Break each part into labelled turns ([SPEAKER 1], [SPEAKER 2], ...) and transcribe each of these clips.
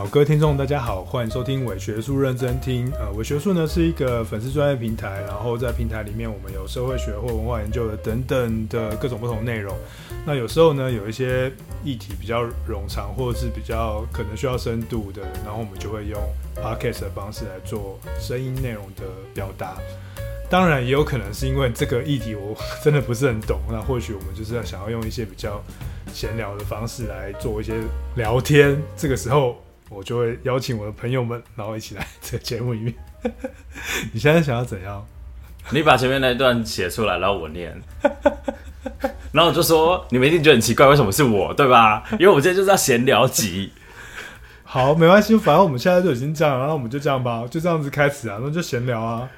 [SPEAKER 1] 好，各位听众，大家好，欢迎收听伪学术认真听。呃，伪学术呢是一个粉丝专业平台，然后在平台里面，我们有社会学或文化研究的等等的各种不同内容。那有时候呢，有一些议题比较冗长，或者是比较可能需要深度的，然后我们就会用 podcast 的方式来做声音内容的表达。当然，也有可能是因为这个议题我真的不是很懂，那或许我们就是要想要用一些比较闲聊的方式来做一些聊天。这个时候。我就会邀请我的朋友们，然后一起来这个节目里面。你现在想要怎样？
[SPEAKER 2] 你把前面那一段写出来，然后我念。然后我就说，你们一定觉得很奇怪，为什么是我，对吧？因为我今天就是要闲聊集。
[SPEAKER 1] 好，没关系，反正我们现在就已经这样了，然后我们就这样吧，就这样子开始啊，那就闲聊啊。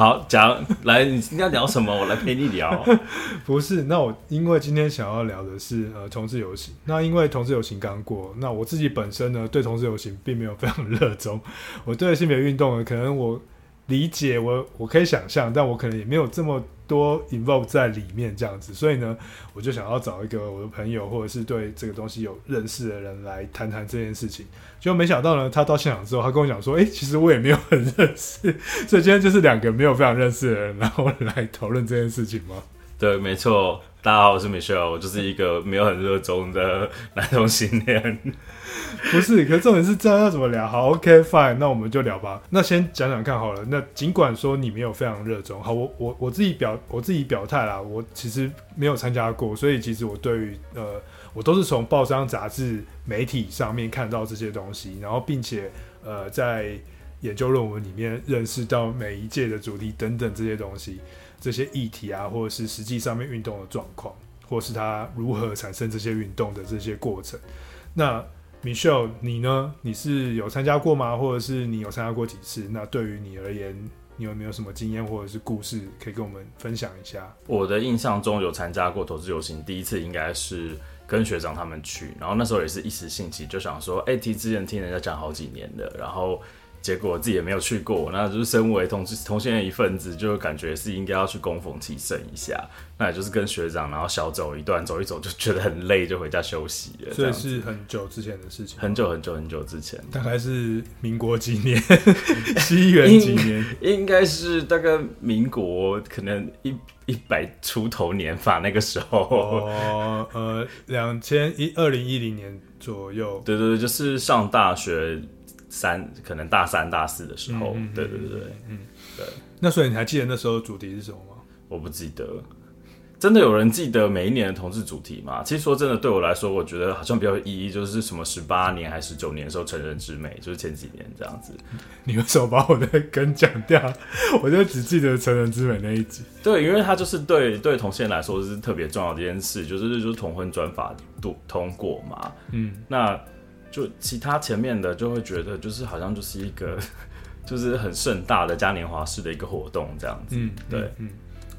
[SPEAKER 2] 好，讲来，你今天聊什么？我来陪你聊。
[SPEAKER 1] 不是，那我因为今天想要聊的是呃同志游行。那因为同志游行刚过，那我自己本身呢对同志游行并没有非常热衷。我对性别运动呢，可能我理解我我可以想象，但我可能也没有这么。多 involve 在里面这样子，所以呢，我就想要找一个我的朋友，或者是对这个东西有认识的人来谈谈这件事情。结果没想到呢，他到现场之后，他跟我讲说：“诶、其实我也没有很认识。”所以今天就是两个没有非常认识的人，然后来讨论这件事情吗？
[SPEAKER 2] 对，没错。大家好，我是 Michelle，我就是一个没有很热衷的男同性恋。
[SPEAKER 1] 不是，可是重点是这样要怎么聊？好，OK，fine，那我们就聊吧。那先讲讲看好了。那尽管说你没有非常热衷，好，我我我自己表我自己表态啦。我其实没有参加过，所以其实我对于呃，我都是从报章、杂志、媒体上面看到这些东西，然后并且呃，在研究论文里面认识到每一届的主题等等这些东西、这些议题啊，或者是实际上面运动的状况，或是它如何产生这些运动的这些过程，那。Michelle，你呢？你是有参加过吗？或者是你有参加过几次？那对于你而言，你有没有什么经验或者是故事可以跟我们分享一下？
[SPEAKER 2] 我的印象中有参加过投资游行，第一次应该是跟学长他们去，然后那时候也是一时兴起，就想说，哎、欸，提之前听人家讲好几年的，然后。结果自己也没有去过，那就是身为同同性恋一份子，就感觉是应该要去供逢其盛一下。那也就是跟学长，然后小走一段，走一走就觉得很累，就回家休息了。
[SPEAKER 1] 所以是很久之前的事情，
[SPEAKER 2] 很久很久很久之前，
[SPEAKER 1] 大概是民国几年？西元几年？
[SPEAKER 2] 应，应该是大概民国可能一一百出头年吧，那个时候。
[SPEAKER 1] 哦，呃，两千一二零一零年左右。
[SPEAKER 2] 对对对，就是上大学。三可能大三大四的时候，嗯、对对对对，嗯，对。
[SPEAKER 1] 那所以你还记得那时候主题是什么吗？
[SPEAKER 2] 我不记得。真的有人记得每一年的同志主题吗？其实说真的，对我来说，我觉得好像比较有意义，就是什么十八年还是十九年的时候，成人之美，就是前几年这样子。
[SPEAKER 1] 你为什么把我的梗讲掉？我就只记得成人之美那一集。
[SPEAKER 2] 对，因为它就是对对同性来说是特别重要的一件事，就是就是同婚专法度通过嘛。嗯，那。就其他前面的就会觉得就是好像就是一个 就是很盛大的嘉年华式的一个活动这样子，嗯，对，嗯，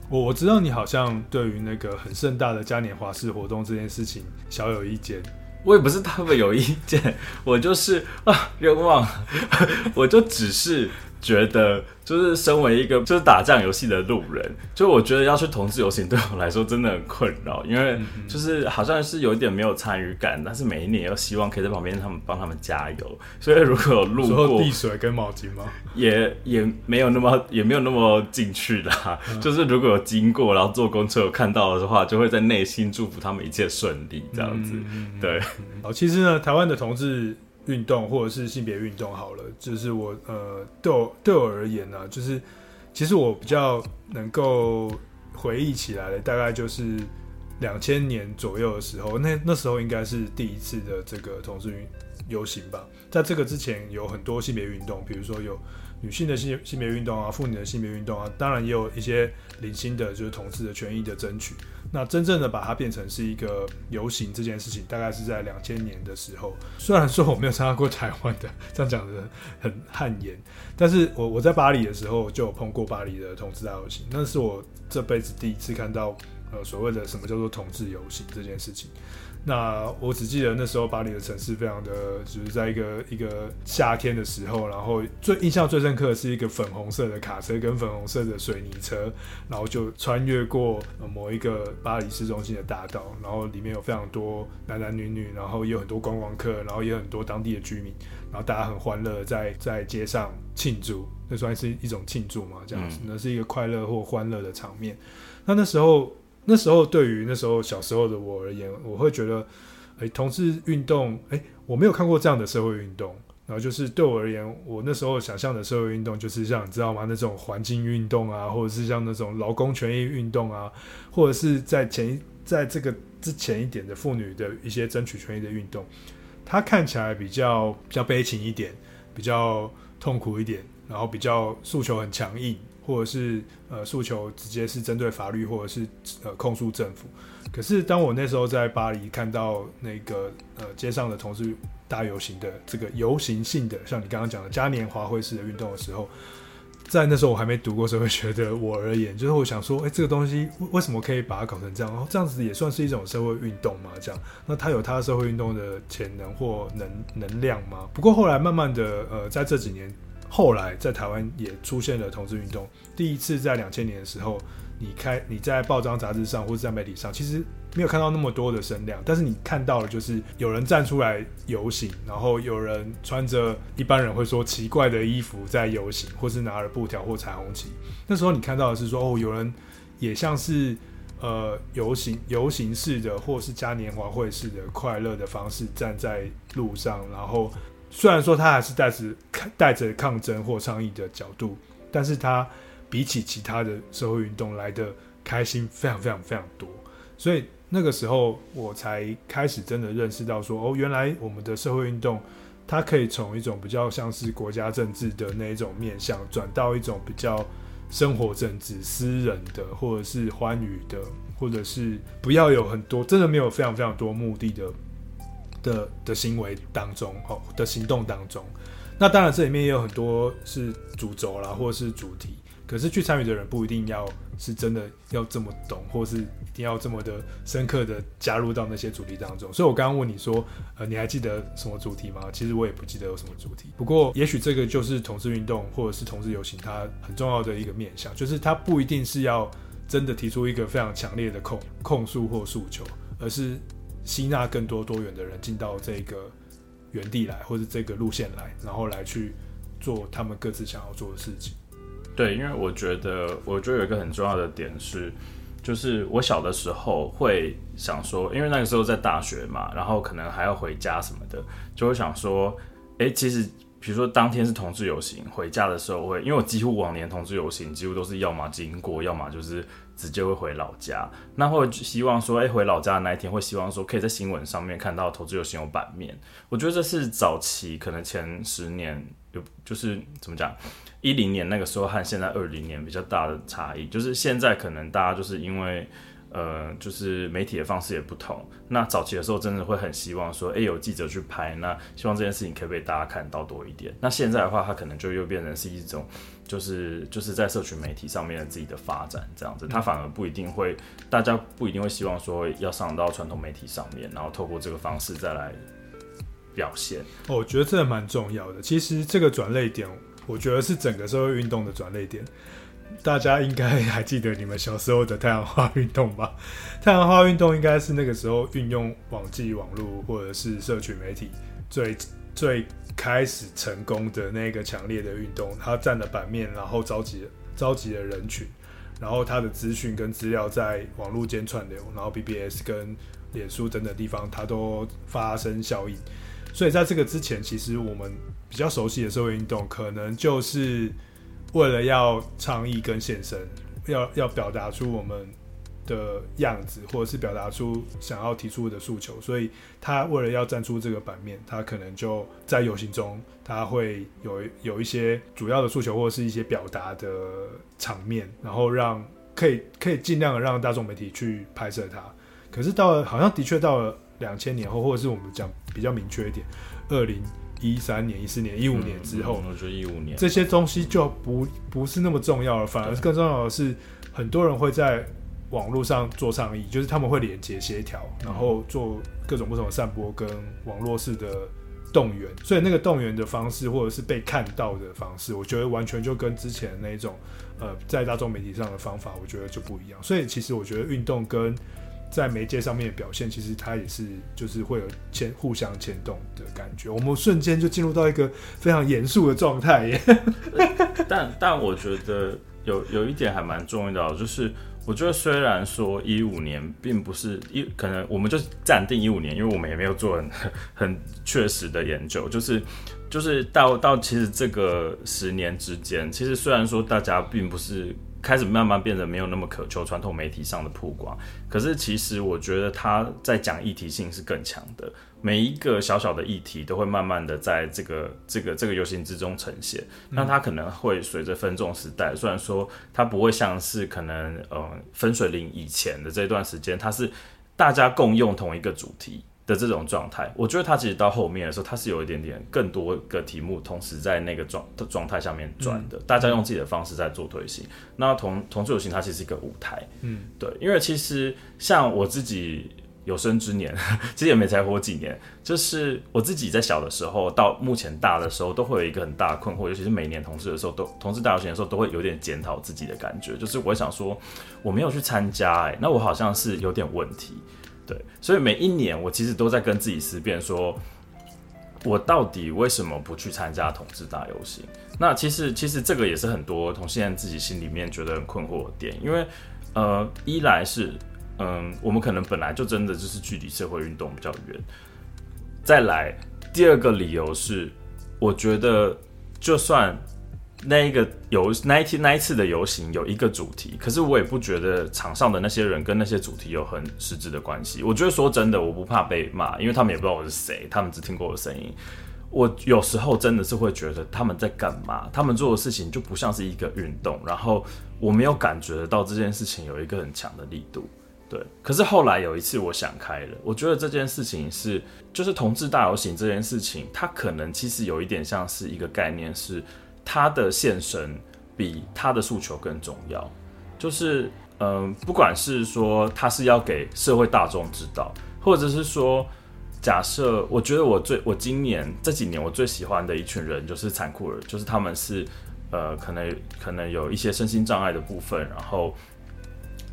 [SPEAKER 1] 我我知道你好像对于那个很盛大的嘉年华式活动这件事情小有意见，
[SPEAKER 2] 我也不是特别有意见，我就是啊冤枉，我就只是觉得。就是身为一个就是打酱游戏的路人，就我觉得要去同志游行对我来说真的很困扰，因为就是好像是有一点没有参与感，但是每一年又希望可以在旁边他们帮他们加油，所以如果有路过
[SPEAKER 1] 递水跟毛巾吗？
[SPEAKER 2] 也也没有那么也没有那么进去啦。嗯、就是如果有经过然后坐公车有看到的话，就会在内心祝福他们一切顺利这样子。嗯、对，
[SPEAKER 1] 好，其实呢，台湾的同志。运动或者是性别运动好了，就是我呃，对我对我而言呢、啊，就是其实我比较能够回忆起来的，大概就是两千年左右的时候，那那时候应该是第一次的这个同志运游行吧。在这个之前，有很多性别运动，比如说有女性的性性别运动啊，妇女的性别运动啊，当然也有一些零星的，就是同志的权益的争取。那真正的把它变成是一个游行这件事情，大概是在两千年的时候。虽然说我没有参加过台湾的，这样讲的很汗颜，但是我我在巴黎的时候就有碰过巴黎的同志大游行，那是我这辈子第一次看到呃所谓的什么叫做同志游行这件事情。那我只记得那时候巴黎的城市非常的，就是在一个一个夏天的时候，然后最印象最深刻的是一个粉红色的卡车跟粉红色的水泥车，然后就穿越过某一个巴黎市中心的大道，然后里面有非常多男男女女，然后也有很多观光客，然后也有很多当地的居民，然后大家很欢乐在在街上庆祝，那算是一种庆祝嘛，这样子，那是一个快乐或欢乐的场面。那那时候，那时候对于那时候小时候的我而言，我会觉得，哎，同志运动，哎，我没有看过这样的社会运动。然后就是对我而言，我那时候想象的社会运动，就是像你知道吗？那种环境运动啊，或者是像那种劳工权益运动啊，或者是在前一在这个之前一点的妇女的一些争取权益的运动，它看起来比较比较悲情一点，比较痛苦一点，然后比较诉求很强硬，或者是呃诉求直接是针对法律，或者是呃控诉政府。可是当我那时候在巴黎看到那个呃街上的同事。大游行的这个游行性的，像你刚刚讲的嘉年华会式的运动的时候，在那时候我还没读过社会学的我而言，就是我想说，哎、这个东西为什么可以把它搞成这样？然后这样子也算是一种社会运动嘛？这样，那它有它社会运动的潜能或能能量吗？不过后来慢慢的，呃，在这几年，后来在台湾也出现了同志运动。第一次在两千年的时候，你开你在报章杂志上或者在媒体上，其实。没有看到那么多的声量，但是你看到了，就是有人站出来游行，然后有人穿着一般人会说奇怪的衣服在游行，或是拿着布条或彩虹旗。那时候你看到的是说，哦，有人也像是呃游行游行式的，或是嘉年华会式的快乐的方式站在路上，然后虽然说他还是带着带着抗争或倡议的角度，但是他比起其他的社会运动来的开心非常非常非常多，所以。那个时候，我才开始真的认识到说，哦，原来我们的社会运动，它可以从一种比较像是国家政治的那一种面向，转到一种比较生活政治、私人的，或者是欢愉的，或者是不要有很多真的没有非常非常多目的的的的行为当中，哦，的行动当中。那当然，这里面也有很多是主轴啦，或是主题。可是去参与的人不一定要是真的要这么懂，或是一定要这么的深刻的加入到那些主题当中。所以我刚刚问你说，呃，你还记得什么主题吗？其实我也不记得有什么主题。不过也许这个就是同志运动或者是同志游行它很重要的一个面向，就是它不一定是要真的提出一个非常强烈的控控诉或诉求，而是吸纳更多多元的人进到这个原地来，或者这个路线来，然后来去做他们各自想要做的事情。
[SPEAKER 2] 对，因为我觉得，我觉得有一个很重要的点是，就是我小的时候会想说，因为那个时候在大学嘛，然后可能还要回家什么的，就会想说，哎，其实比如说当天是同志游行，回家的时候会，因为我几乎往年同志游行几乎都是要么经过，要么就是直接会回老家，那会希望说，哎，回老家的那一天会希望说，可以在新闻上面看到投资有新有版面。我觉得这是早期可能前十年有，就是怎么讲？一零年那个时候和现在二零年比较大的差异，就是现在可能大家就是因为，呃，就是媒体的方式也不同。那早期的时候，真的会很希望说，诶，有记者去拍，那希望这件事情可以被大家看到多一点。那现在的话，它可能就又变成是一种，就是就是在社群媒体上面自己的发展这样子，他反而不一定会，大家不一定会希望说要上到传统媒体上面，然后透过这个方式再来表
[SPEAKER 1] 现。我觉得这蛮重要的。其实这个转捩点。我觉得是整个社会运动的转捩点，大家应该 还记得你们小时候的太阳花运动吧？太阳花运动应该是那个时候运用网际网络或者是社群媒体最最开始成功的那个强烈的运动，它占了版面，然后召集召集了人群，然后它的资讯跟资料在网络间串流，然后 BBS 跟脸书等等地方它都发生效应，所以在这个之前，其实我们。比较熟悉的社会运动，可能就是为了要倡议跟献身，要要表达出我们的样子，或者是表达出想要提出的诉求，所以他为了要站出这个版面，他可能就在游行中，他会有有一些主要的诉求，或者是一些表达的场面，然后让可以可以尽量的让大众媒体去拍摄他。可是到了好像的确到了两千年后，或者是我们讲比较明确一点，二零。一三年、一四年、一五年之后，
[SPEAKER 2] 我觉得一五年
[SPEAKER 1] 这些东西就不不是那么重要了，反而更重要的是，很多人会在网络上做倡议，就是他们会连接协调，然后做各种不同的散播跟网络式的动员，所以那个动员的方式或者是被看到的方式，我觉得完全就跟之前那种呃在大众媒体上的方法，我觉得就不一样。所以其实我觉得运动跟在媒介上面的表现，其实它也是就是会有牵互相牵动的感觉。我们瞬间就进入到一个非常严肃的状态耶。
[SPEAKER 2] 但但我觉得有有一点还蛮重要的，就是我觉得虽然说一五年并不是一，可能我们就暂定一五年，因为我们也没有做很 很确实的研究，就是就是到到其实这个十年之间，其实虽然说大家并不是。开始慢慢变得没有那么渴求传统媒体上的曝光，可是其实我觉得他在讲议题性是更强的，每一个小小的议题都会慢慢的在这个这个这个游行之中呈现，那他可能会随着分众时代，虽然说他不会像是可能呃分水岭以前的这段时间，他是大家共用同一个主题。的这种状态，我觉得他其实到后面的时候，他是有一点点更多个题目同时在那个状的状态下面转的，嗯、大家用自己的方式在做推行。那同同志游行它其实是一个舞台，嗯，对，因为其实像我自己有生之年，其实也没才活几年，就是我自己在小的时候到目前大的时候，都会有一个很大的困惑，尤其是每年同志的时候，都同志大游行的时候，都会有点检讨自己的感觉，就是我会想说我没有去参加，哎，那我好像是有点问题。对，所以每一年我其实都在跟自己思辨，说我到底为什么不去参加同志大游行？那其实其实这个也是很多同性恋自己心里面觉得很困惑的点，因为呃，一来是嗯，我们可能本来就真的就是距离社会运动比较远，再来第二个理由是，我觉得就算。那一个游那一天那一次的游行有一个主题，可是我也不觉得场上的那些人跟那些主题有很实质的关系。我觉得说真的，我不怕被骂，因为他们也不知道我是谁，他们只听过我的声音。我有时候真的是会觉得他们在干嘛，他们做的事情就不像是一个运动，然后我没有感觉得到这件事情有一个很强的力度。对，可是后来有一次我想开了，我觉得这件事情是就是同志大游行这件事情，它可能其实有一点像是一个概念是。他的现身比他的诉求更重要，就是嗯、不管是说他是要给社会大众知道，或者是说，假设我觉得我最我今年这几年我最喜欢的一群人就是残酷人，就是他们是呃可能可能有一些身心障碍的部分，然后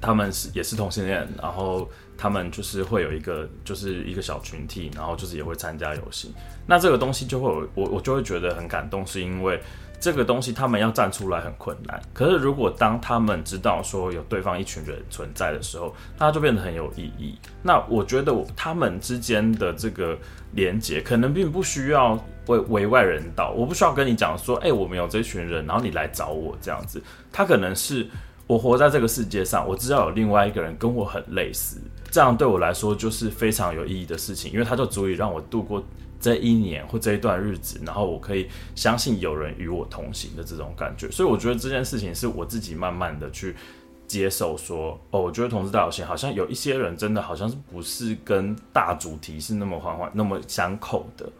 [SPEAKER 2] 他们是也是同性恋，然后他们就是会有一个就是一个小群体，然后就是也会参加游行，那这个东西就会我我就会觉得很感动，是因为。这个东西他们要站出来很困难，可是如果当他们知道说有对方一群人存在的时候，那就变得很有意义。那我觉得他们之间的这个连接，可能并不需要为为外人道，我不需要跟你讲说，哎，我们有这群人，然后你来找我这样子。他可能是我活在这个世界上，我知道有另外一个人跟我很类似，这样对我来说就是非常有意义的事情，因为它就足以让我度过。这一年或这一段日子，然后我可以相信有人与我同行的这种感觉，所以我觉得这件事情是我自己慢慢的去接受说，哦，我觉得同事大游行好像有一些人真的好像是不是跟大主题是那么环环那么相扣的，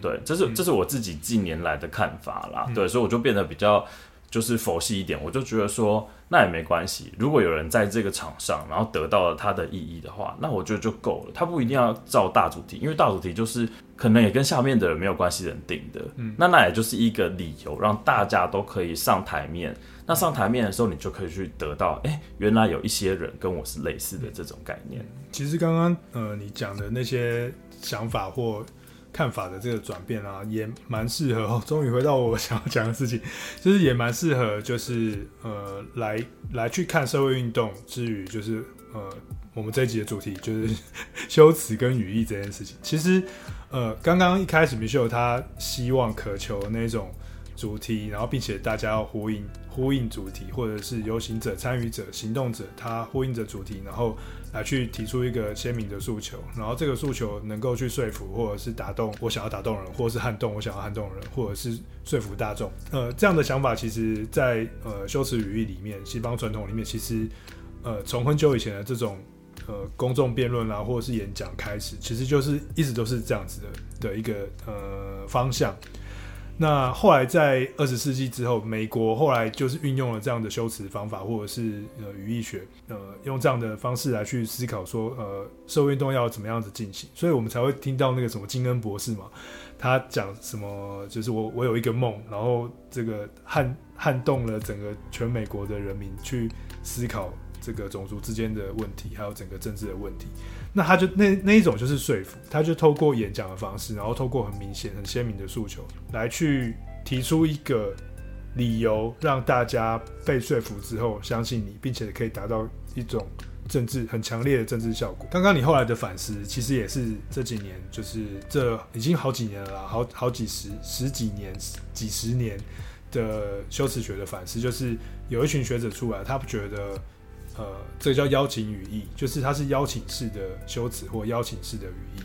[SPEAKER 2] 对，这是这是我自己近年来的看法啦，对，所以我就变得比较。就是佛系一点，我就觉得说那也没关系。如果有人在这个场上，然后得到了他的意义的话，那我觉得就够了。他不一定要照大主题，因为大主题就是可能也跟下面的人没有关系人定的。嗯，那那也就是一个理由，让大家都可以上台面。那上台面的时候，你就可以去得到，哎，原来有一些人跟我是类似的这种概念。
[SPEAKER 1] 其实刚刚呃你讲的那些想法或。看法的这个转变啊，也蛮适合。终于回到我想要讲的事情，就是也蛮适合，就是呃，来来去看社会运动之余，就是呃，我们这一集的主题就是 修辞跟语义这件事情。其实呃，刚刚一开始米秀他希望渴求那种主题，然后并且大家要呼应呼应主题，或者是游行者、参与者、行动者，他呼应着主题，然后。来去提出一个鲜明的诉求，然后这个诉求能够去说服，或者是打动我想要打动人，或者是撼动我想要撼动人，或者是说服大众。呃，这样的想法，其实在，呃修辞语义里面，西方传统里面，其实呃从很久以前的这种呃公众辩论啊，或者是演讲开始，其实就是一直都是这样子的的一个呃方向。那后来在二十世纪之后，美国后来就是运用了这样的修辞方法，或者是呃语义学，呃用这样的方式来去思考说，呃社会运动要怎么样子进行，所以我们才会听到那个什么金恩博士嘛，他讲什么就是我我有一个梦，然后这个撼撼动了整个全美国的人民去思考这个种族之间的问题，还有整个政治的问题。那他就那那一种就是说服，他就透过演讲的方式，然后透过很明显、很鲜明的诉求来去提出一个理由，让大家被说服之后相信你，并且可以达到一种政治很强烈的政治效果。刚刚你后来的反思，其实也是这几年，就是这已经好几年了，好好几十十几年、几十年的修辞学的反思，就是有一群学者出来，他不觉得。呃，这个叫邀请语义，就是它是邀请式的修辞或邀请式的语义，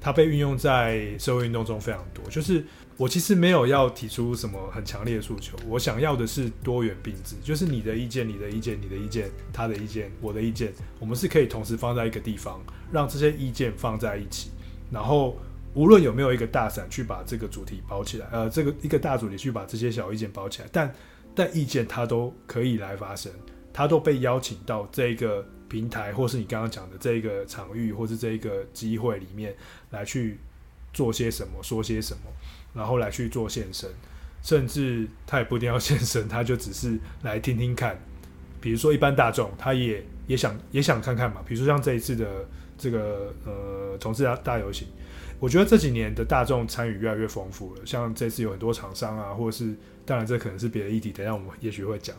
[SPEAKER 1] 它被运用在社会运动中非常多。就是我其实没有要提出什么很强烈的诉求，我想要的是多元并置，就是你的意见、你的意见、你的意见、他的意见、我的意见，我们是可以同时放在一个地方，让这些意见放在一起，然后无论有没有一个大伞去把这个主题包起来，呃，这个一个大主题去把这些小意见包起来，但但意见它都可以来发生。他都被邀请到这个平台，或是你刚刚讲的这个场域，或是这个机会里面来去做些什么，说些什么，然后来去做献身，甚至他也不一定要献身，他就只是来听听看。比如说一般大众，他也也想也想看看嘛。比如说像这一次的这个呃同志大游行，我觉得这几年的大众参与越来越丰富了。像这次有很多厂商啊，或者是当然这可能是别的议题，等下我们也许会讲。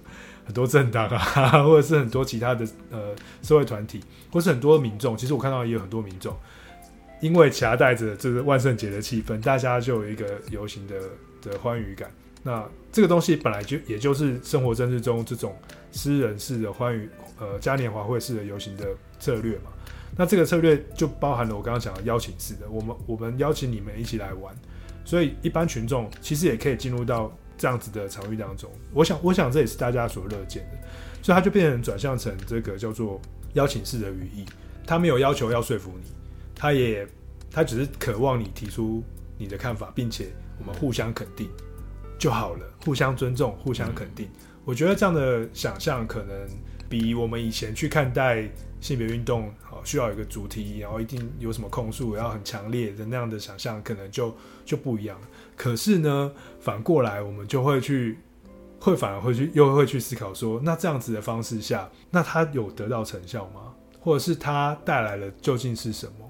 [SPEAKER 1] 很多政党啊，或者是很多其他的呃社会团体，或是很多民众，其实我看到也有很多民众，因为夹带着这个万圣节的气氛，大家就有一个游行的的欢愉感。那这个东西本来就也就是生活政治中这种私人式的欢愉，呃嘉年华会式的游行的策略嘛。那这个策略就包含了我刚刚讲的邀请式的，我们我们邀请你们一起来玩，所以一般群众其实也可以进入到。这样子的场域当中，我想，我想这也是大家所乐见的，所以它就变成转向成这个叫做邀请式的语义，他没有要求要说服你，他也他只是渴望你提出你的看法，并且我们互相肯定就好了，互相尊重，互相肯定。我觉得这样的想象可能比我们以前去看待性别运动，好需要有一个主题，然后一定有什么控诉，然后很强烈的那样的想象，可能就就不一样。可是呢，反过来我们就会去，会反而会去，又会去思考说，那这样子的方式下，那他有得到成效吗？或者是他带来的究竟是什么？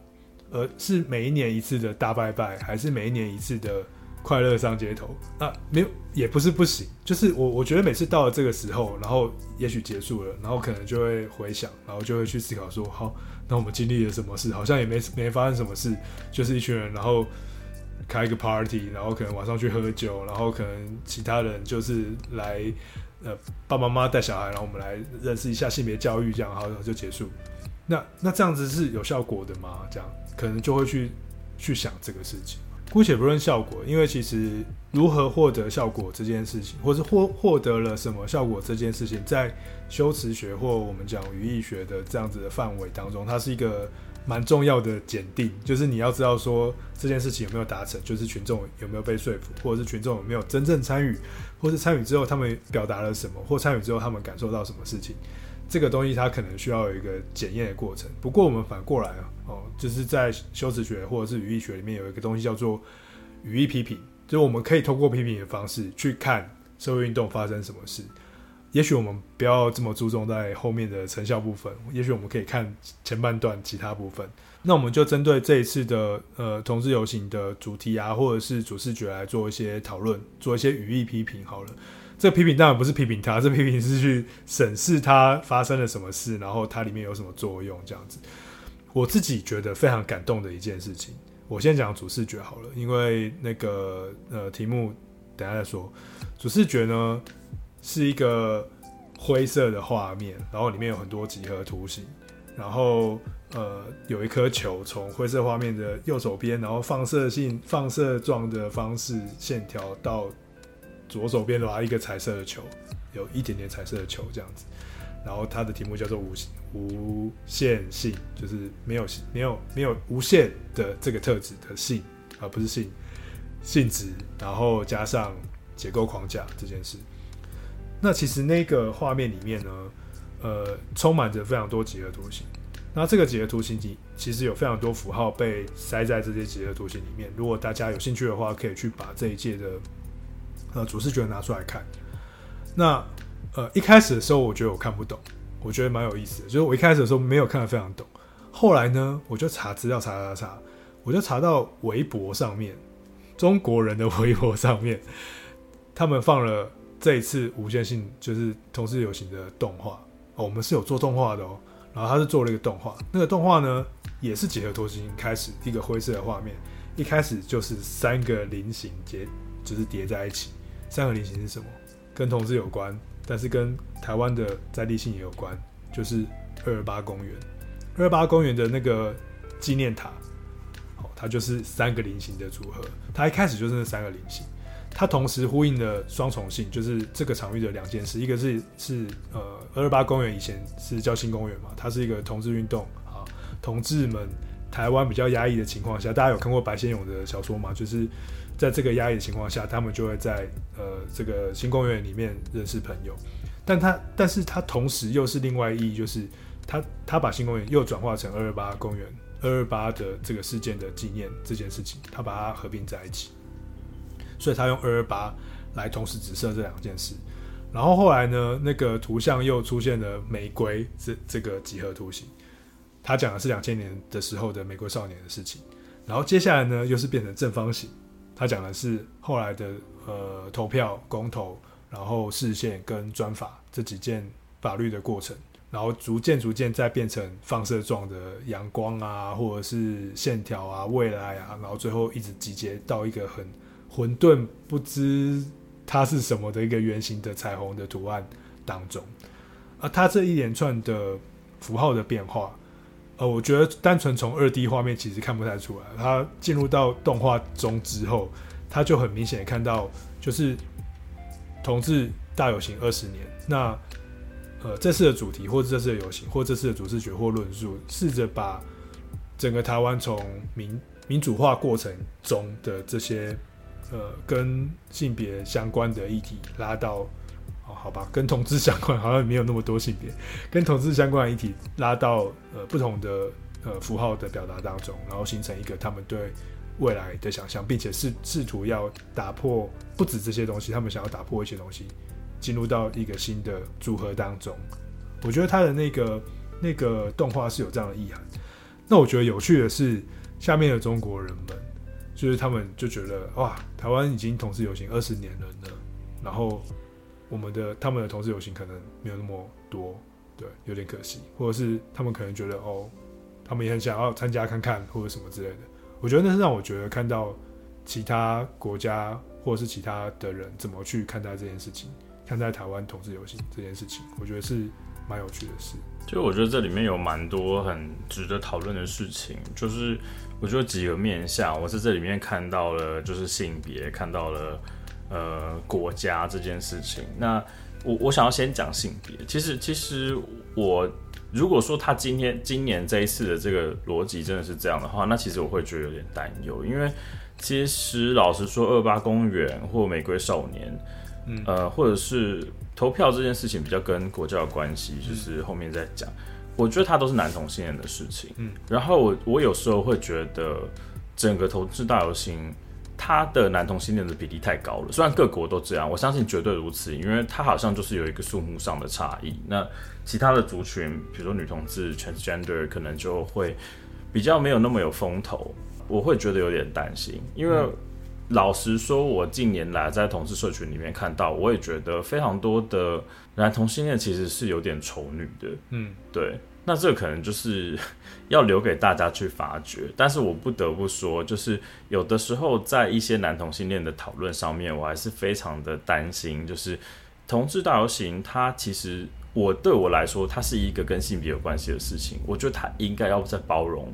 [SPEAKER 1] 而是每一年一次的大拜拜，还是每一年一次的快乐上街头？那没有也不是不行，就是我我觉得每次到了这个时候，然后也许结束了，然后可能就会回想，然后就会去思考说，好，那我们经历了什么事？好像也没没发生什么事，就是一群人，然后。开一个 party，然后可能晚上去喝酒，然后可能其他人就是来，呃，爸爸妈妈带小孩，然后我们来认识一下性别教育，这样，然后就结束。那那这样子是有效果的吗？这样可能就会去去想这个事情。姑且不论效果，因为其实如何获得效果这件事情，或是获获得了什么效果这件事情，在修辞学或我们讲语义学的这样子的范围当中，它是一个。蛮重要的检定，就是你要知道说这件事情有没有达成，就是群众有没有被说服，或者是群众有没有真正参与，或是参与之后他们表达了什么，或参与之后他们感受到什么事情，这个东西它可能需要有一个检验的过程。不过我们反过来啊哦，就是在修辞学或者是语义学里面有一个东西叫做语义批评，就是我们可以通过批评的方式去看社会运动发生什么事。也许我们不要这么注重在后面的成效部分，也许我们可以看前半段其他部分。那我们就针对这一次的呃同志游行的主题啊，或者是主视觉来做一些讨论，做一些语义批评好了。这个批评当然不是批评它，这批评是去审视它发生了什么事，然后它里面有什么作用这样子。我自己觉得非常感动的一件事情，我先讲主视觉好了，因为那个呃题目等下再说。主视觉呢，是一个灰色的画面，然后里面有很多几何图形，然后呃有一颗球从灰色画面的右手边，然后放射性放射状的方式线条到左手边的话，一个彩色的球，有一点点彩色的球这样子，然后它的题目叫做无无限性，就是没有没有没有无限的这个特质的性，而不是性性质，然后加上结构框架这件事。那其实那个画面里面呢，呃，充满着非常多几何图形。那这个几何图形其其实有非常多符号被塞在这些几何图形里面。如果大家有兴趣的话，可以去把这一届的呃主视觉拿出来看。那呃一开始的时候，我觉得我看不懂，我觉得蛮有意思的。就是我一开始的时候没有看得非常懂，后来呢，我就查资料，查查查，我就查到微博上面，中国人的微博上面，他们放了这一次无限性就是同时流行的动画哦，我们是有做动画的哦，然后他是做了一个动画，那个动画呢也是几何图形开始一个灰色的画面，一开始就是三个菱形叠，就是叠在一起，三个菱形是什么？跟同志有关。但是跟台湾的在地性也有关，就是二二八公园，二二八公园的那个纪念塔，哦，它就是三个菱形的组合。它一开始就是那三个菱形，它同时呼应了双重性，就是这个场域的两件事，一个是是呃二二八公园以前是叫新公园嘛，它是一个同志运动啊，同志们台湾比较压抑的情况下，大家有看过白先勇的小说吗？就是。在这个压抑的情况下，他们就会在呃这个新公园里面认识朋友，但他但是他同时又是另外意义，就是他他把新公园又转化成二二八公园二二八的这个事件的纪念这件事情，他把它合并在一起，所以他用二二八来同时指涉这两件事。然后后来呢，那个图像又出现了玫瑰这这个几何图形，他讲的是两千年的时候的美国少年的事情。然后接下来呢，又是变成正方形。他讲的是后来的呃投票公投，然后视线跟专法这几件法律的过程，然后逐渐逐渐再变成放射状的阳光啊，或者是线条啊、未来啊，然后最后一直集结到一个很混沌、不知它是什么的一个圆形的彩虹的图案当中。而它这一连串的符号的变化。呃，我觉得单纯从二 D 画面其实看不太出来，它进入到动画中之后，它就很明显看到，就是同志大游行二十年。那呃，这次的主题，或者这次的游行，或这次的主视觉或论述，试着把整个台湾从民民主化过程中的这些呃跟性别相关的议题拉到。好吧，跟同志相关好像没有那么多性别，跟同志相关的议题拉到呃不同的呃符号的表达当中，然后形成一个他们对未来的想象，并且试试图要打破不止这些东西，他们想要打破一些东西，进入到一个新的组合当中。我觉得他的那个那个动画是有这样的意涵。那我觉得有趣的是，下面的中国人们就是他们就觉得哇，台湾已经同志游行二十年了呢，然后。我们的他们的同志游行可能没有那么多，对，有点可惜，或者是他们可能觉得哦，他们也很想要参加看看或者什么之类的。我觉得那是让我觉得看到其他国家或者是其他的人怎么去看待这件事情，看待台湾同志游行这件事情，我觉得是蛮有趣的事。
[SPEAKER 2] 就我觉得这里面有蛮多很值得讨论的事情，就是我觉得几个面向，我在这里面看到了，就是性别，看到了。呃，国家这件事情，那我我想要先讲性别。其实，其实我如果说他今天今年这一次的这个逻辑真的是这样的话，那其实我会觉得有点担忧，因为其实老实说，二八公园或玫瑰少年，嗯，呃，或者是投票这件事情比较跟国家有关系，就是后面再讲。嗯，我觉得它都是男同性恋的事情，嗯，然后我我有时候会觉得整个投资大游行。他的男同性恋的比例太高了，虽然各国都这样，我相信绝对如此，因为他好像就是有一个数目上的差异。那其他的族群，比如说女同志、transgender，可能就会比较没有那么有风头。我会觉得有点担心，因为老实说，我近年来在同志社群里面看到，我也觉得非常多的男同性恋其实是有点丑女的。嗯，对。那这可能就是 要留给大家去发掘，但是我不得不说，就是有的时候在一些男同性恋的讨论上面，我还是非常的担心。就是同志大游行，它其实我对我来说，它是一个跟性别有关系的事情。我觉得它应该要再包容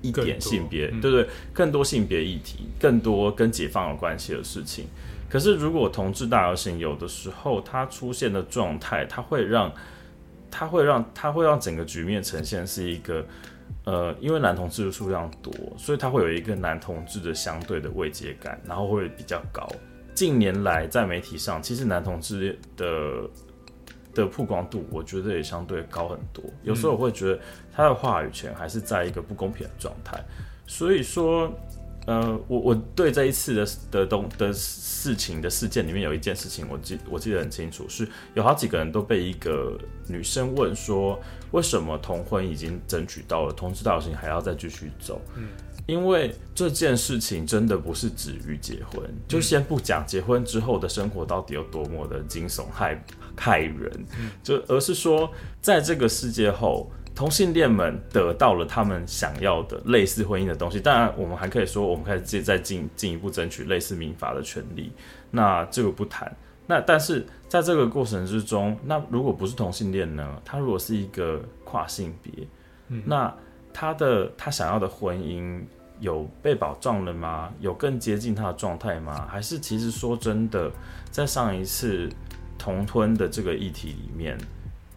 [SPEAKER 2] 一点性别，对不对？更多性别议题，更多跟解放有关系的事情。可是如果同志大游行有的时候它出现的状态，它会让。它会让它会让整个局面呈现是一个，呃，因为男同志的数量多，所以它会有一个男同志的相对的位阶感，然后会比较高。近年来在媒体上，其实男同志的的曝光度，我觉得也相对高很多。有时候我会觉得他的话语权还是在一个不公平的状态。所以说，呃，我我对这一次的的东的事情的事件里面有一件事情我记我记得很清楚，是有好几个人都被一个女生问说，为什么同婚已经争取到了，同志大游行还要再继续走？嗯，因为这件事情真的不是止于结婚，就先不讲结婚之后的生活到底有多么的惊悚害害人，就而是说在这个世界后。同性恋们得到了他们想要的类似婚姻的东西，当然我们还可以说，我们开始再进进一步争取类似民法的权利。那这个不谈。那但是在这个过程之中，那如果不是同性恋呢？他如果是一个跨性别，嗯，那他的他想要的婚姻有被保障了吗？有更接近他的状态吗？还是其实说真的，在上一次同婚的这个议题里面？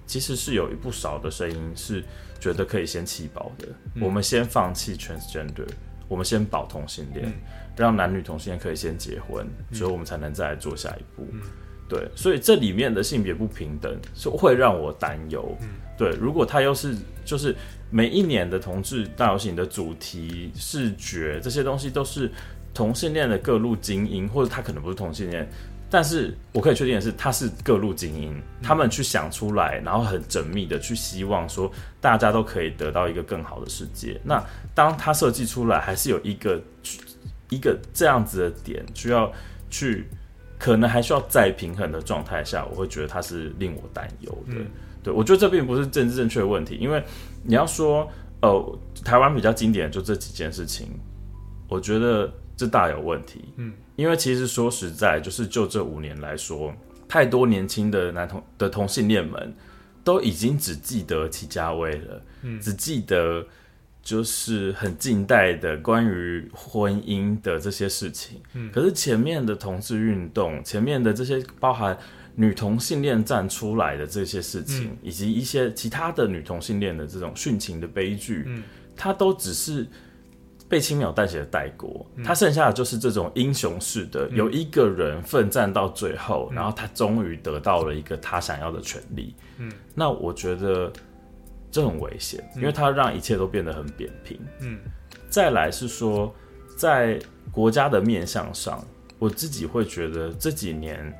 [SPEAKER 2] 其实是有一不少的声音是觉得可以先弃保的，嗯、我们先放弃 transgender，我们先保同性恋，嗯、让男女同性恋可以先结婚，嗯、所以我们才能再来做下一步。嗯、对，所以这里面的性别不平等是会让我担忧。嗯、对，如果他又是就是每一年的同志大游行的主题视觉这些东西都是同性恋的各路精英，或者他可能不是同性恋。但是我可以确定的是，他是各路精英，他们去想出来，然后很缜密的去希望说，大家都可以得到一个更好的世界。那当他设计出来，还是有一个一个这样子的点，需要去可能还需要再平衡的状态下，我会觉得他是令我担忧的。嗯、对，我觉得这并不是政治正确的问题，因为你要说，呃，台湾比较经典的就这几件事情，我觉得这大有问题。嗯。因为其实说实在，就是就这五年来说，太多年轻的男同的同性恋们都已经只记得齐家威了，嗯，只记得就是很近代的关于婚姻的这些事情，嗯，可是前面的同志运动，前面的这些包含女同性恋站出来的这些事情，嗯，以及一些其他的女同性恋的这种殉情的悲剧，嗯，它都只是。被轻描淡写的带过，他剩下的就是这种英雄式的，有一个人奋战到最后，然后他终于得到了一个他想要的权利。嗯，那我觉得这很危险，因为他让一切都变得很扁平。嗯，再来是说，在国家的面向上，我自己会觉得这几年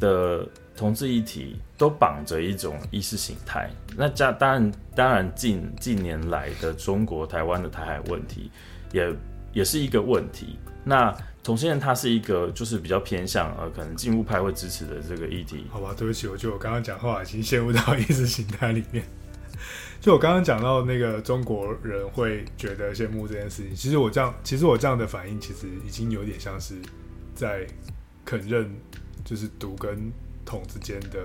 [SPEAKER 2] 的同志议题都绑着一种意识形态。那加当然，当然近近年来的中国台湾的台海问题。也也是一个问题。那同性恋它是一个就是比较偏向呃，可能进步派会支持的这个议题。好吧，对不起，我觉得我刚刚讲话已经陷入到意识形态里面。就我刚刚讲到那个中国人会觉得羡慕这件事情，其实我这样，其实我这样的反应其实已经有点像是在肯认，就是独跟统之间的。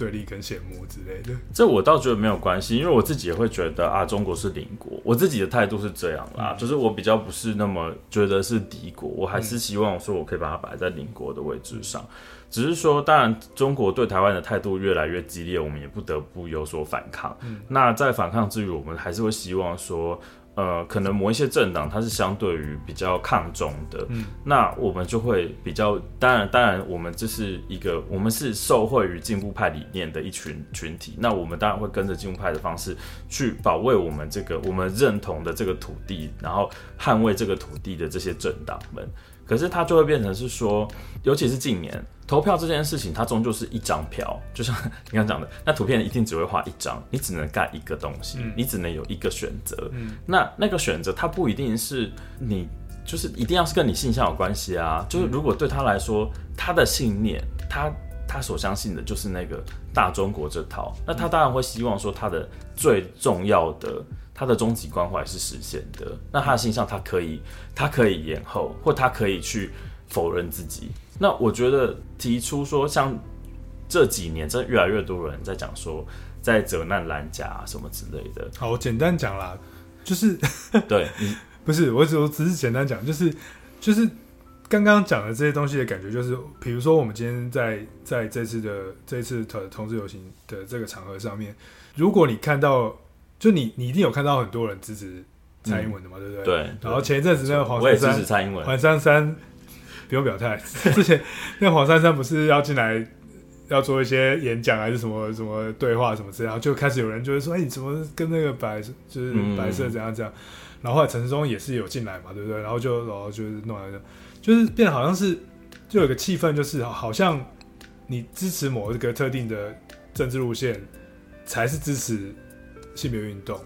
[SPEAKER 2] 对立跟羡慕之类的，这我倒觉得没有关系，因为我自己也会觉得啊，中国是邻国，我自己的态度是这样啦，嗯、就是我比较不是那么觉得是敌国，我还是希望说我可以把它摆在邻国的位置上，嗯、只是说，当然中国对台湾的态度越来越激烈，我们也不得不有所反抗。嗯、那在反抗之余，我们还是会希望说。呃，可能某一些政党它是相对于比较抗中的，嗯，那我们就会比较，当然，当然，我们这是一个，我们是受惠于进步派理念的一群群体，那我们当然会跟着进步派的方式去保卫我们这个我们认同的这个土地，然后捍卫这个土地的这些政党们。可是它就会变成是说，尤其是近年投票这件事情，它终究是一张票，就像 你刚讲的，那图片一定只会画一张，你只能盖一个东西，嗯、你只能有一个选择。嗯、那那个选择，它不一定是你，就是一定要是跟你性向有关系啊。就是如果对他来说，他的信念，他他所相信的就是那个大中国这套，那他当然会希望说，他的最重要的。他的终极关怀是实现的，那他的形象他可以，他可以延后，或他可以去否认自己。那我觉得提出说，像这几年，真越来越多人在讲说，在责难蓝甲什么之类的。
[SPEAKER 1] 好，我简单讲啦，就是
[SPEAKER 2] 对，
[SPEAKER 1] 不是我只我只是简单讲，就是就是刚刚讲的这些东西的感觉，就是比如说我们今天在在这次的这次同同志游行的这个场合上面，如果你看到。就你，你一定有看到很多人支持蔡英文的嘛，嗯、对不对？
[SPEAKER 2] 对。
[SPEAKER 1] 然后前一阵子那个黄珊珊，
[SPEAKER 2] 我也支持蔡英文。
[SPEAKER 1] 黄珊珊不用表态。之前 那个黄珊珊不是要进来要做一些演讲还是什么什么对话什么之类，然后就开始有人就会说：“哎、欸，你怎么跟那个白就是白色怎样怎样？”嗯、然后后来陈时中也是有进来嘛，对不对？然后就然后就是弄来的，就是变得好像是就有个气氛，就是好像你支持某一个特定的政治路线，才是支持性别运动。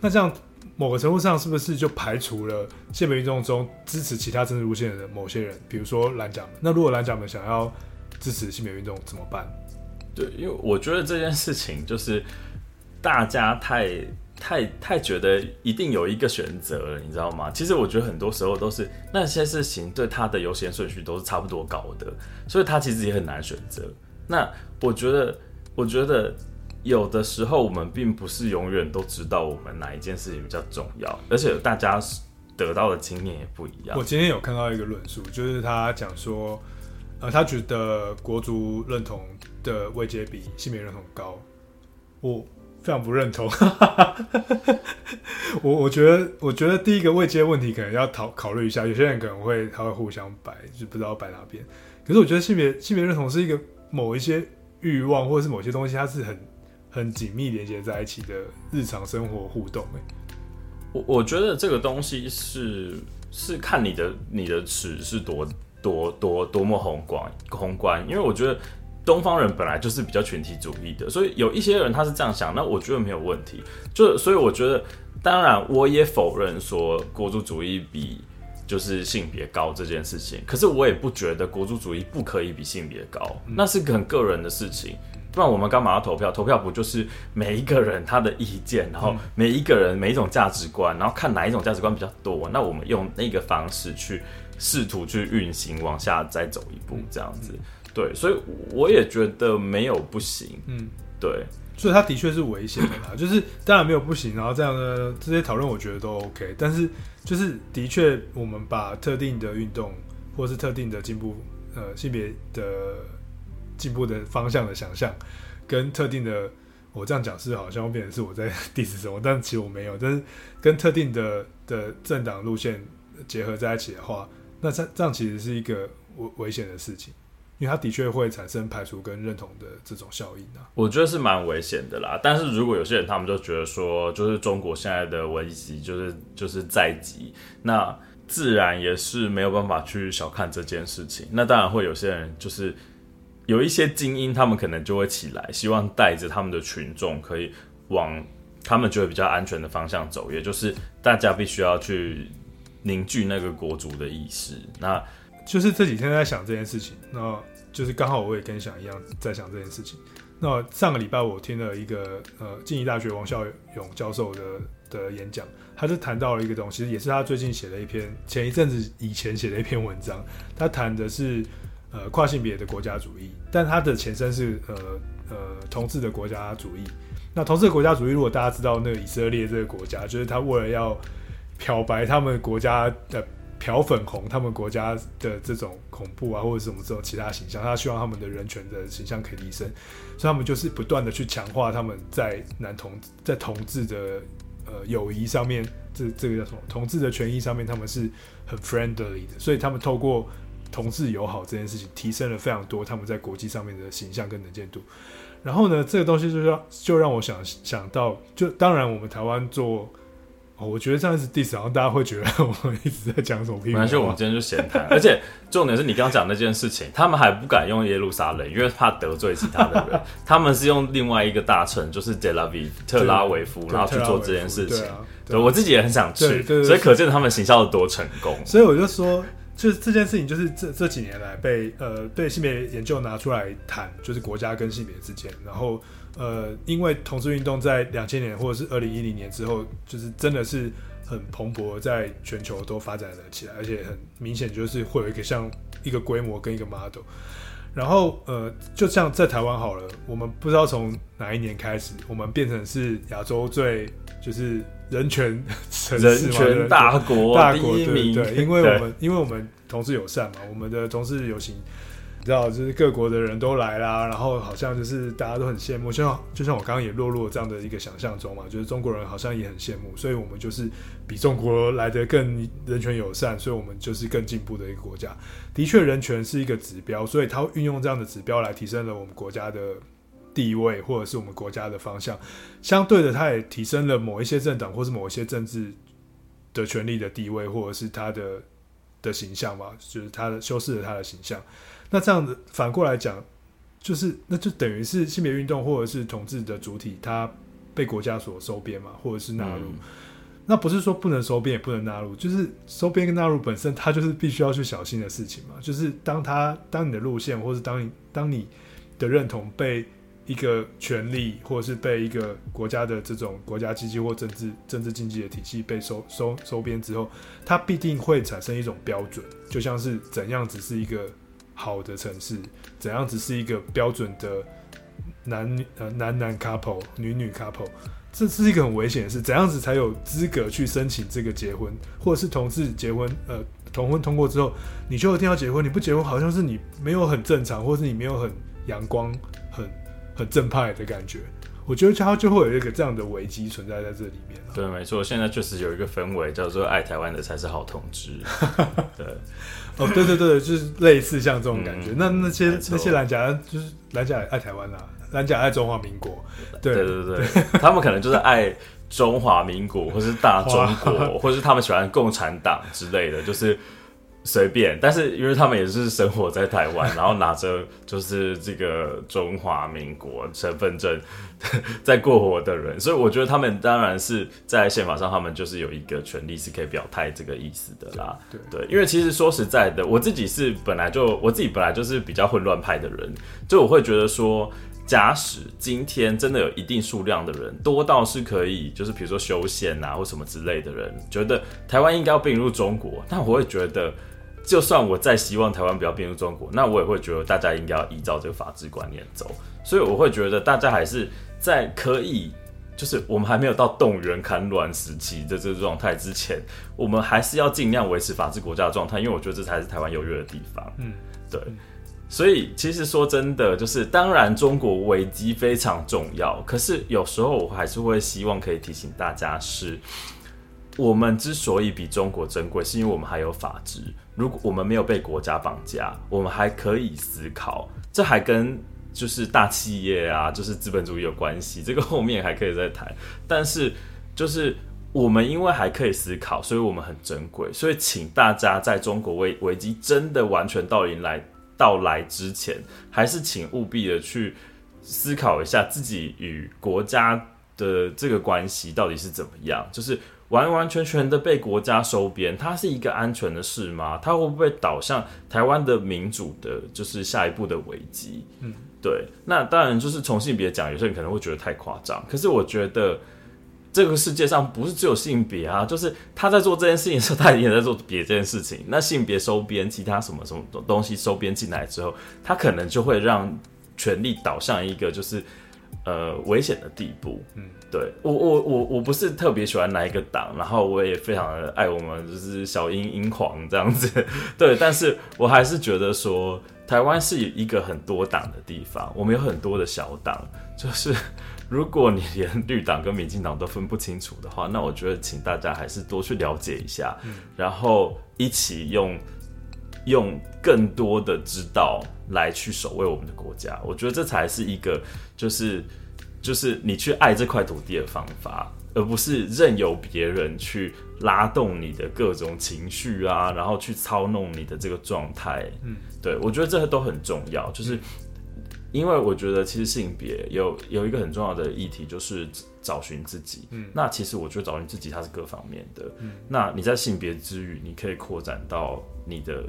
[SPEAKER 1] 那这样某个程度上是不是就排除了性别运动中支持其他政治路线的某些人？比如说蓝甲们。那如果蓝甲们想要支持性别运动怎么办？
[SPEAKER 2] 对，因为我觉得这件事情就是大家太太太觉得一定有一个选择了，你知道吗？其实我觉得很多时候都是那些事情对他的优先顺序都是差不多高的，所以他其实也很难选择。那我觉得，我觉得。有的时候，我们并不是永远都知道我们哪一件事情比较重要，而且大家得到的经验也不一样。
[SPEAKER 1] 我今天有看到一个论述，就是他讲说，呃，他觉得国足认同的位阶比性别认同高，我非常不认同。我我觉得，我觉得第一个位阶问题可能要讨考虑一下，有些人可能会他会互相摆，就不知道摆哪边。可是我觉得性别性别认同是一个某一些欲望或者是某些东西，它是很。很紧密连接在一起的日常生活互动，
[SPEAKER 2] 我我觉得这个东西是是看你的你的尺是多多多多么宏观宏观，因为我觉得东方人本来就是比较群体主义的，所以有一些人他是这样想，那我觉得没有问题。就所以我觉得，当然我也否认说国族主义比就是性别高这件事情，可是我也不觉得国族主义不可以比性别高，那是个很个人的事情。不然我们干嘛要投票？投票不就是每一个人他的意见，然后每一个人每一种价值观，然后看哪一种价值观比较多，那我们用那个方式去试图去运行，往下再走一步，这样子。对，所以我也觉得没有不行。嗯，对，
[SPEAKER 1] 所以他的确是危险的啦。就是当然没有不行，然后这样的这些讨论我觉得都 OK。但是就是的确，我们把特定的运动或是特定的进步，呃，性别的。进步的方向的想象，跟特定的，我这样讲是好像会变成是我在 diss 什么，但其实我没有。但是跟特定的的政党路线结合在一起的话，那这这样其实是一个危危险的事情，因为它的确会产生排除跟认同的这种效应啊。
[SPEAKER 2] 我觉得是蛮危险的啦。但是如果有些人他们就觉得说，就是中国现在的危机就是就是在即，那自然也是没有办法去小看这件事情。那当然会有些人就是。有一些精英，他们可能就会起来，希望带着他们的群众可以往他们觉得比较安全的方向走，也就是大家必须要去凝聚那个国族的意识。那
[SPEAKER 1] 就是这几天在想这件事情，那就是刚好我也跟想一样在想这件事情。那上个礼拜我听了一个呃静宜大学王孝勇教授的的演讲，他就谈到了一个东西，也是他最近写的一篇，前一阵子以前写的一篇文章，他谈的是。呃，跨性别的国家主义，但它的前身是呃呃同志的国家主义。那同志的国家主义，如果大家知道那个以色列这个国家，就是他为了要漂白他们国家的漂粉红他们国家的这种恐怖啊，或者什么这种其他形象，他希望他们的人权的形象可以提升，所以他们就是不断的去强化他们在男同在同志的呃友谊上面，这这个叫什么同志的权益上面，他们是很 friendly 的，所以他们透过。同志友好这件事情提升了非常多，他们在国际上面的形象跟能见度。然后呢，这个东西就让就让我想想到，就当然我们台湾做，哦，我觉得这样子 diss，然后大家会觉得我们一直在讲什么屁话。没关系，
[SPEAKER 2] 我们今天就闲谈。而且重点是你刚刚讲那件事情，他们还不敢用耶路撒冷，因为怕得罪其他的人。他们是用另外一个大城，就是 Tel Aviv 特拉维夫，然后去做这件事情。对，我自己也很想去，所以可见他们行销的多成功。
[SPEAKER 1] 所以我就说。就是这件事情，就是这这几年来被呃被性别研究拿出来谈，就是国家跟性别之间。然后呃，因为同志运动在两千年或者是二零一零年之后，就是真的是很蓬勃，在全球都发展了起来，而且很明显就是会有一个像一个规模跟一个 model。然后呃，就像在台湾好了，我们不知道从哪一年开始，我们变成是亚洲最就是。人权城市
[SPEAKER 2] 人权大国，
[SPEAKER 1] 大
[SPEAKER 2] 国
[SPEAKER 1] 对，对，因为我们因为我们同事友善嘛，我们的同志游行，你知道，就是各国的人都来啦，然后好像就是大家都很羡慕，就像就像我刚刚也落入了这样的一个想象中嘛，就是中国人好像也很羡慕，所以我们就是比中国来得更人权友善，所以我们就是更进步的一个国家。的确，人权是一个指标，所以他运用这样的指标来提升了我们国家的。地位或者是我们国家的方向，相对的，它也提升了某一些政党或是某一些政治的权力的地位，或者是他的的形象嘛，就是他的修饰了他的形象。那这样子反过来讲，就是那就等于是性别运动或者是统治的主体，它被国家所收编嘛，或者是纳入。嗯那不是说不能收编，也不能纳入，就是收编跟纳入本身，它就是必须要去小心的事情嘛。就是当它当你的路线，或是当你当你的认同被一个权力，或者是被一个国家的这种国家机器或政治政治经济的体系被收收收编之后，它必定会产生一种标准，就像是怎样子是一个好的城市，怎样子是一个标准的男女呃男男 couple 女女 couple。这是一个很危险的事，怎样子才有资格去申请这个结婚，或者是同志结婚？呃，同婚通过之后，你就一定要结婚，你不结婚好像是你没有很正常，或是你没有很阳光、很很正派的感觉。我觉得它就会有一个这样的危机存在在这里面。
[SPEAKER 2] 对，没错，现在确实有一个氛围叫做“爱台湾的才是好同志”。对，
[SPEAKER 1] 哦，对对对，就是类似像这种感觉。嗯、那那些那些蓝甲就是蓝甲爱台湾啊。蓝甲爱中华民国，对
[SPEAKER 2] 对对对，他们可能就是爱中华民国，或是大中国，或是他们喜欢共产党之类的，就是。随便，但是因为他们也是生活在台湾，然后拿着就是这个中华民国身份证 在过活的人，所以我觉得他们当然是在宪法上，他们就是有一个权利是可以表态这个意思的啦。对对，因为其实说实在的，我自己是本来就我自己本来就是比较混乱派的人，就我会觉得说，假使今天真的有一定数量的人多到是可以，就是比如说修宪啊或什么之类的人，觉得台湾应该要并入中国，但我会觉得。就算我再希望台湾不要变入中国，那我也会觉得大家应该要依照这个法治观念走。所以我会觉得大家还是在可以，就是我们还没有到动员砍卵时期的这个状态之前，我们还是要尽量维持法治国家的状态，因为我觉得这才是台湾优越的地方。嗯，对。所以其实说真的，就是当然中国危机非常重要，可是有时候我还是会希望可以提醒大家是。我们之所以比中国珍贵，是因为我们还有法治。如果我们没有被国家绑架，我们还可以思考。这还跟就是大企业啊，就是资本主义有关系。这个后面还可以再谈。但是就是我们因为还可以思考，所以我们很珍贵。所以请大家在中国危危机真的完全到临来到来之前，还是请务必的去思考一下自己与国家的这个关系到底是怎么样。就是。完完全全的被国家收编，它是一个安全的事吗？它会不会导向台湾的民主的，就是下一步的危机？嗯，对。那当然，就是从性别讲，有些人可能会觉得太夸张。可是我觉得，这个世界上不是只有性别啊，就是他在做这件事情的时候，他也在做别这件事情。那性别收编，其他什么什么东西收编进来之后，他可能就会让权力导向一个就是。呃，危险的地步。嗯，对我，我，我，我不是特别喜欢哪一个党，然后我也非常的爱我们，就是小英英皇这样子。对，但是我还是觉得说，台湾是一个很多党的地方，我们有很多的小党。就是如果你连绿党跟民进党都分不清楚的话，那我觉得请大家还是多去了解一下，嗯、然后一起用。用更多的知道来去守卫我们的国家，我觉得这才是一个，就是就是你去爱这块土地的方法，而不是任由别人去拉动你的各种情绪啊，然后去操弄你的这个状态。嗯，对，我觉得这些都很重要，就是因为我觉得其实性别有有一个很重要的议题，就是找寻自己。嗯，那其实我觉得找寻自己它是各方面的。嗯，那你在性别之余，你可以扩展到你的。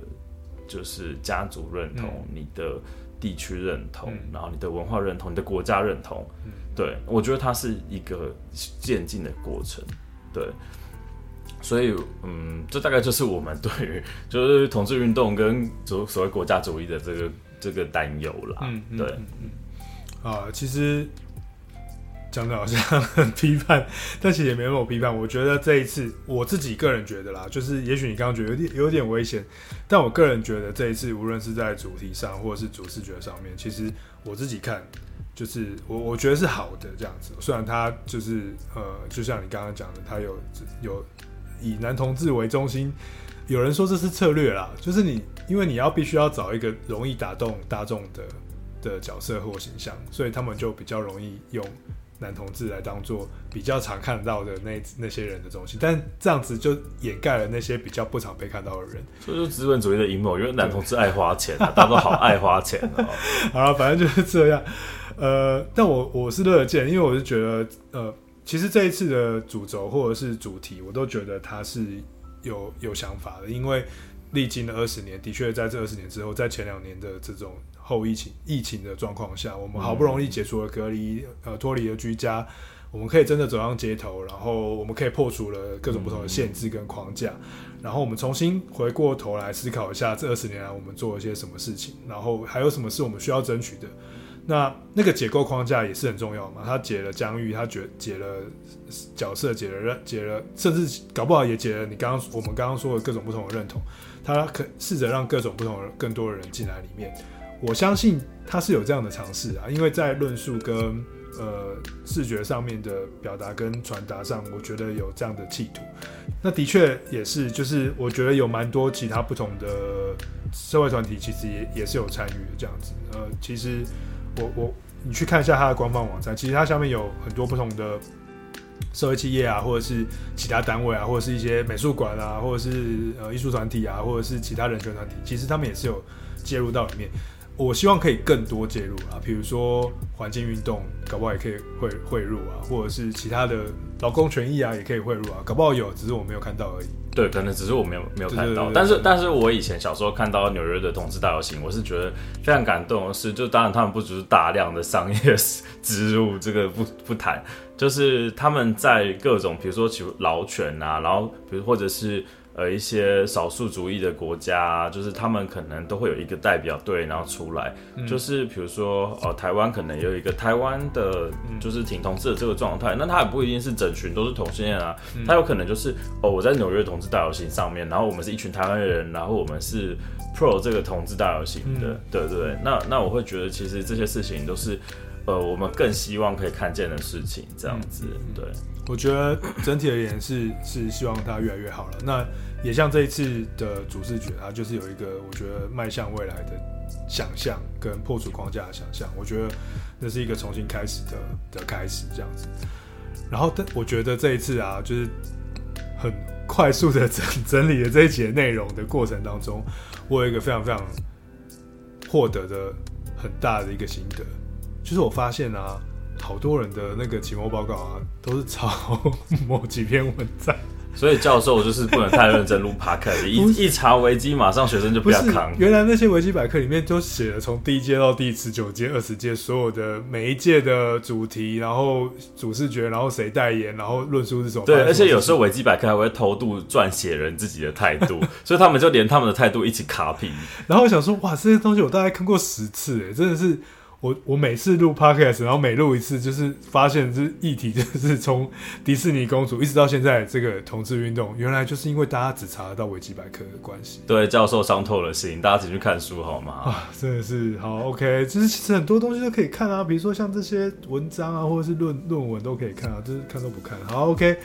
[SPEAKER 2] 就是家族认同，嗯、你的地区认同，嗯、然后你的文化认同，你的国家认同，嗯、对，我觉得它是一个渐进的过程，对，所以嗯，这大概就是我们对于 就是统治运动跟所所谓国家主义的这个这个担忧啦，嗯，对，嗯，嗯，
[SPEAKER 1] 嗯，啊，其实。讲的好像 很批判，但其实也没那么批判。我觉得这一次，我自己个人觉得啦，就是也许你刚刚觉得有点有点危险，但我个人觉得这一次，无论是在主题上或者是主视觉上面，其实我自己看，就是我我觉得是好的这样子。虽然他就是呃，就像你刚刚讲的，他有有以男同志为中心，有人说这是策略啦，就是你因为你要必须要找一个容易打动大众的的角色或形象，所以他们就比较容易用。男同志来当做比较常看到的那那些人的东西，但这样子就掩盖了那些比较不常被看到的人。
[SPEAKER 2] 所以说资本主义的阴谋，因为男同志爱花钱啊，大家都好爱花钱哦。
[SPEAKER 1] 好了，反正就是这样。呃，但我我是乐见，因为我是觉得，呃，其实这一次的主轴或者是主题，我都觉得他是有有想法的，因为历经了二十年，的确在这二十年之后，在前两年的这种。后疫情疫情的状况下，我们好不容易解除了隔离，呃，脱离了居家，我们可以真的走上街头，然后我们可以破除了各种不同的限制跟框架，然后我们重新回过头来思考一下这二十年来我们做了些什么事情，然后还有什么是我们需要争取的。那那个解构框架也是很重要嘛，他解了疆域，他解解了角色，解了认，解了，甚至搞不好也解了你刚刚我们刚刚说的各种不同的认同，他可试着让各种不同的更多的人进来里面。我相信他是有这样的尝试啊，因为在论述跟呃视觉上面的表达跟传达上，我觉得有这样的企图。那的确也是，就是我觉得有蛮多其他不同的社会团体，其实也也是有参与的这样子。呃，其实我我你去看一下他的官方网站，其实它下面有很多不同的社会企业啊，或者是其他单位啊，或者是一些美术馆啊，或者是呃艺术团体啊，或者是其他人权团体，其实他们也是有介入到里面。我希望可以更多介入啊，比如说环境运动，搞不好也可以汇汇入啊，或者是其他的劳工权益啊，也可以汇入啊，搞不好有，只是我没有看到而已。
[SPEAKER 2] 对，可能只是我没有没有看到。但是，但是我以前小时候看到纽约的同志大游行，我是觉得非常感动的是，就当然他们不只是大量的商业 植入，这个不不谈，就是他们在各种，比如说其实劳权啊，然后比如或者是。呃，一些少数族裔的国家，就是他们可能都会有一个代表队，然后出来，嗯、就是比如说，呃，台湾可能有一个台湾的，就是挺同志的这个状态，那他也不一定是整群都是同性恋啊，他、嗯、有可能就是，哦，我在纽约同志大游行上面，然后我们是一群台湾人，然后我们是 pro 这个同志大游行的，对对，那那我会觉得其实这些事情都是，呃，我们更希望可以看见的事情，这样子，对。
[SPEAKER 1] 我觉得整体而言是是希望它越来越好了。那也像这一次的主视觉，它就是有一个我觉得迈向未来的想象跟破除框架的想象。我觉得那是一个重新开始的的开始这样子。然后，但我觉得这一次啊，就是很快速的整整理了这一节内容的过程当中，我有一个非常非常获得的很大的一个心得，就是我发现啊。好多人的那个期末报告啊，都是抄某几篇文章，
[SPEAKER 2] 所以教授就是不能太认真录 podcast，一一查维基，马上学生就不要扛。
[SPEAKER 1] 原来那些维基百科里面都写了从第一届到第十九届、二十届所有的每一届的主题，然后主视觉，然后谁代言，然后论述是什么。
[SPEAKER 2] 对，而且有时候维基百科还会偷渡撰写人自己的态度，所以他们就连他们的态度一起 copy。
[SPEAKER 1] 然后我想说，哇，这些东西我大概看过十次，哎，真的是。我我每次录 podcast，然后每录一次，就是发现这议题就是从迪士尼公主一直到现在这个同志运动，原来就是因为大家只查得到维基百科的关系。
[SPEAKER 2] 对，教授伤透了心，大家请去看书好吗？
[SPEAKER 1] 啊，真的是好 OK，就是其实很多东西都可以看啊，比如说像这些文章啊，或者是论论文都可以看啊，就是看都不看。好 OK，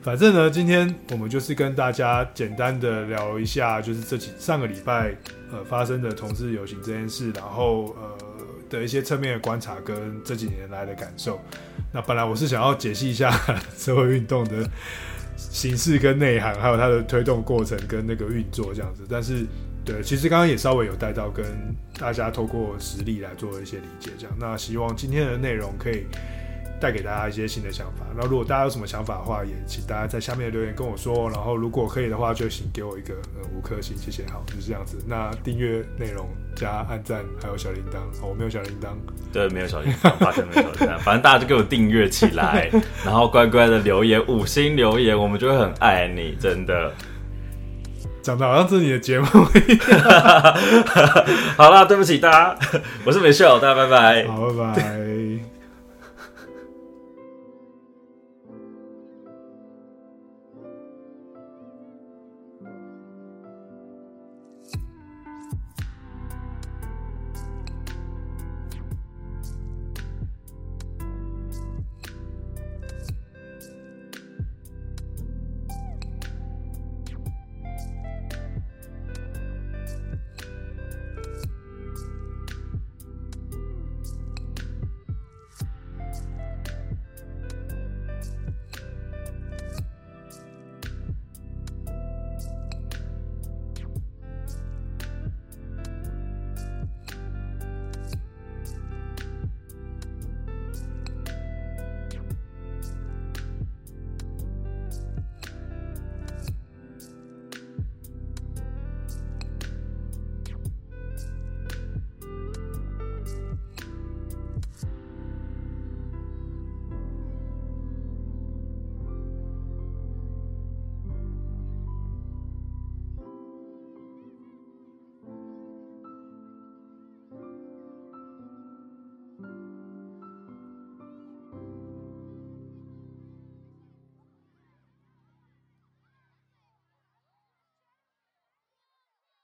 [SPEAKER 1] 反正呢，今天我们就是跟大家简单的聊一下，就是这几上个礼拜呃发生的同志游行这件事，然后呃。的一些侧面的观察跟这几年来的感受，那本来我是想要解析一下 社会运动的形式跟内涵，还有它的推动过程跟那个运作这样子，但是对，其实刚刚也稍微有带到跟大家透过实例来做一些理解，这样，那希望今天的内容可以。带给大家一些新的想法。那如果大家有什么想法的话，也请大家在下面留言跟我说。然后如果可以的话，就请给我一个呃五颗星，谢谢。好，就是这样子。那订阅内容加按赞，还有小铃铛。哦，我没有小铃铛。对，没有小铃铛，发现没有小铃铛。反正大家就给我订阅起来，然后乖乖的留言，五星留言，我们就会很爱你，真的。讲的好像是你的节目一样。好啦，对不起大家，我是美秀，大家拜拜。好，拜拜。